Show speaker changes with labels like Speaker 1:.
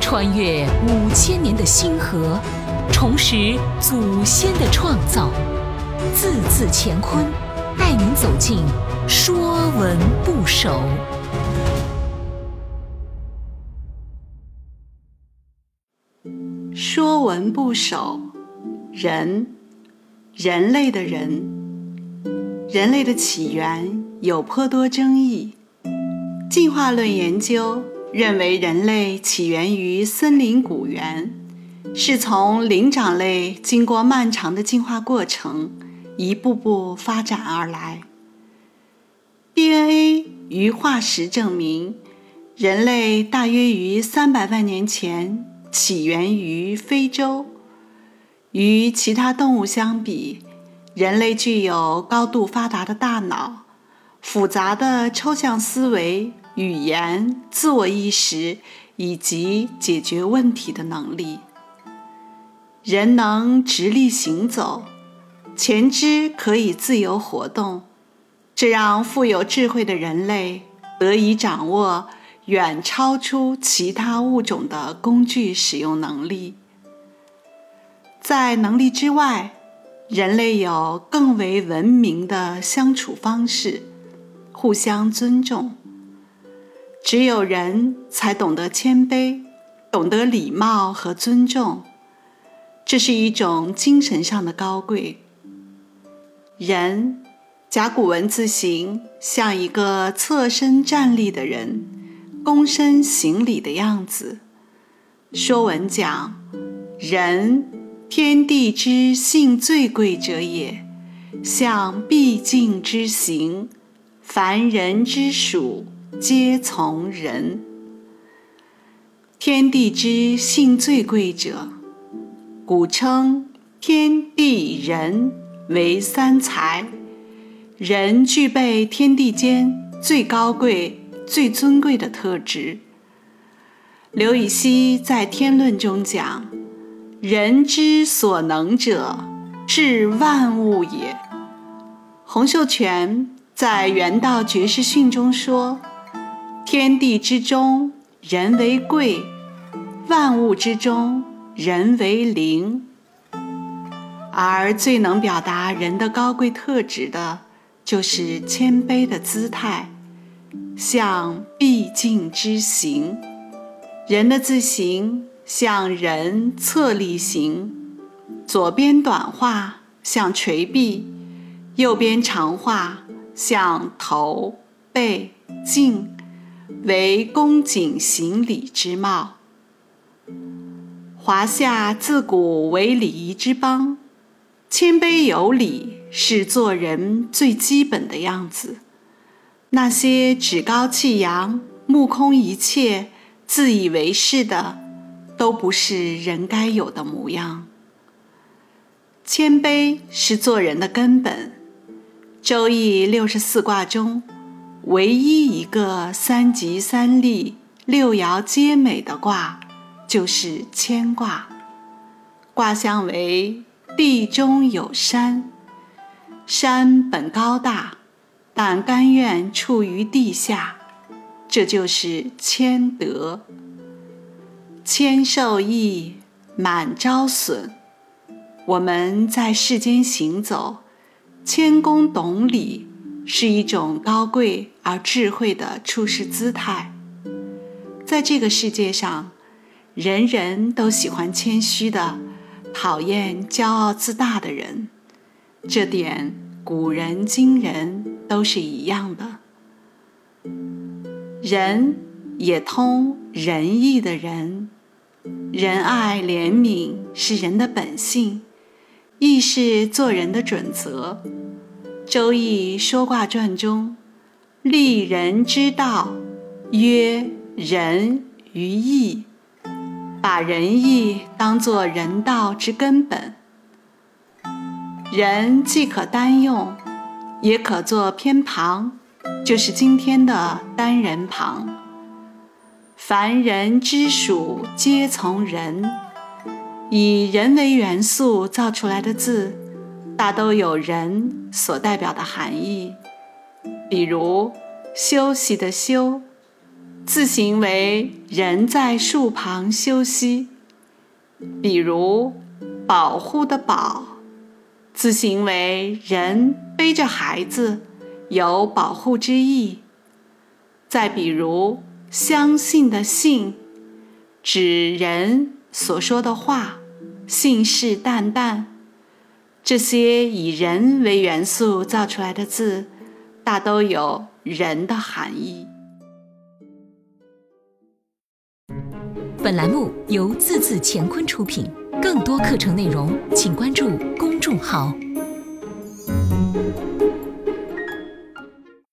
Speaker 1: 穿越五千年的星河，重拾祖先的创造，字字乾坤，带您走进《说文不首》。
Speaker 2: 《说文不首》人，人类的人，人类的起源有颇多争议。进化论研究认为，人类起源于森林古猿，是从灵长类经过漫长的进化过程，一步步发展而来。DNA 与化石证明，人类大约于三百万年前。起源于非洲。与其他动物相比，人类具有高度发达的大脑、复杂的抽象思维、语言、自我意识以及解决问题的能力。人能直立行走，前肢可以自由活动，这让富有智慧的人类得以掌握。远超出其他物种的工具使用能力。在能力之外，人类有更为文明的相处方式，互相尊重。只有人才懂得谦卑，懂得礼貌和尊重，这是一种精神上的高贵。人，甲骨文字形像一个侧身站立的人。躬身行礼的样子，《说文》讲：“人，天地之性最贵者也，象必敬之行，凡人之属，皆从人。天地之性最贵者，古称天地人为三才，人具备天地间最高贵。”最尊贵的特质。刘禹锡在《天论》中讲：“人之所能者，治万物也。”洪秀全在《原道绝世训》中说：“天地之中，人为贵；万物之中，人为灵。”而最能表达人的高贵特质的，就是谦卑的姿态。像必敬之行，人的字形像人侧立行，左边短画像垂臂，右边长画像头背颈，为恭谨行礼之貌。华夏自古为礼仪之邦，谦卑有礼是做人最基本的样子。那些趾高气扬、目空一切、自以为是的，都不是人该有的模样。谦卑是做人的根本。《周易》六十四卦中，唯一一个三吉三利、六爻皆美的卦，就是谦卦。卦象为地中有山，山本高大。但甘愿处于地下，这就是谦德。谦受益，满招损。我们在世间行走，谦恭懂礼，是一种高贵而智慧的处世姿态。在这个世界上，人人都喜欢谦虚的，讨厌骄傲自大的人。这点。古人今人都是一样的，仁也通仁义的仁，仁爱怜悯是人的本性，亦是做人的准则。《周易说卦传》中，立人之道，曰仁于义，把仁义当作人道之根本。人既可单用，也可做偏旁，就是今天的单人旁。凡人之属，皆从人。以人为元素造出来的字，大都有人所代表的含义。比如休息的休，字形为人在树旁休息，比如“保护”的“保”，字形为人背着孩子，有保护之意。再比如“相信”的“信”，指人所说的话，信誓旦旦。这些以人为元素造出来的字，大都有人的含义。
Speaker 1: 本栏目由字字乾坤出品，更多课程内容请关注公众号。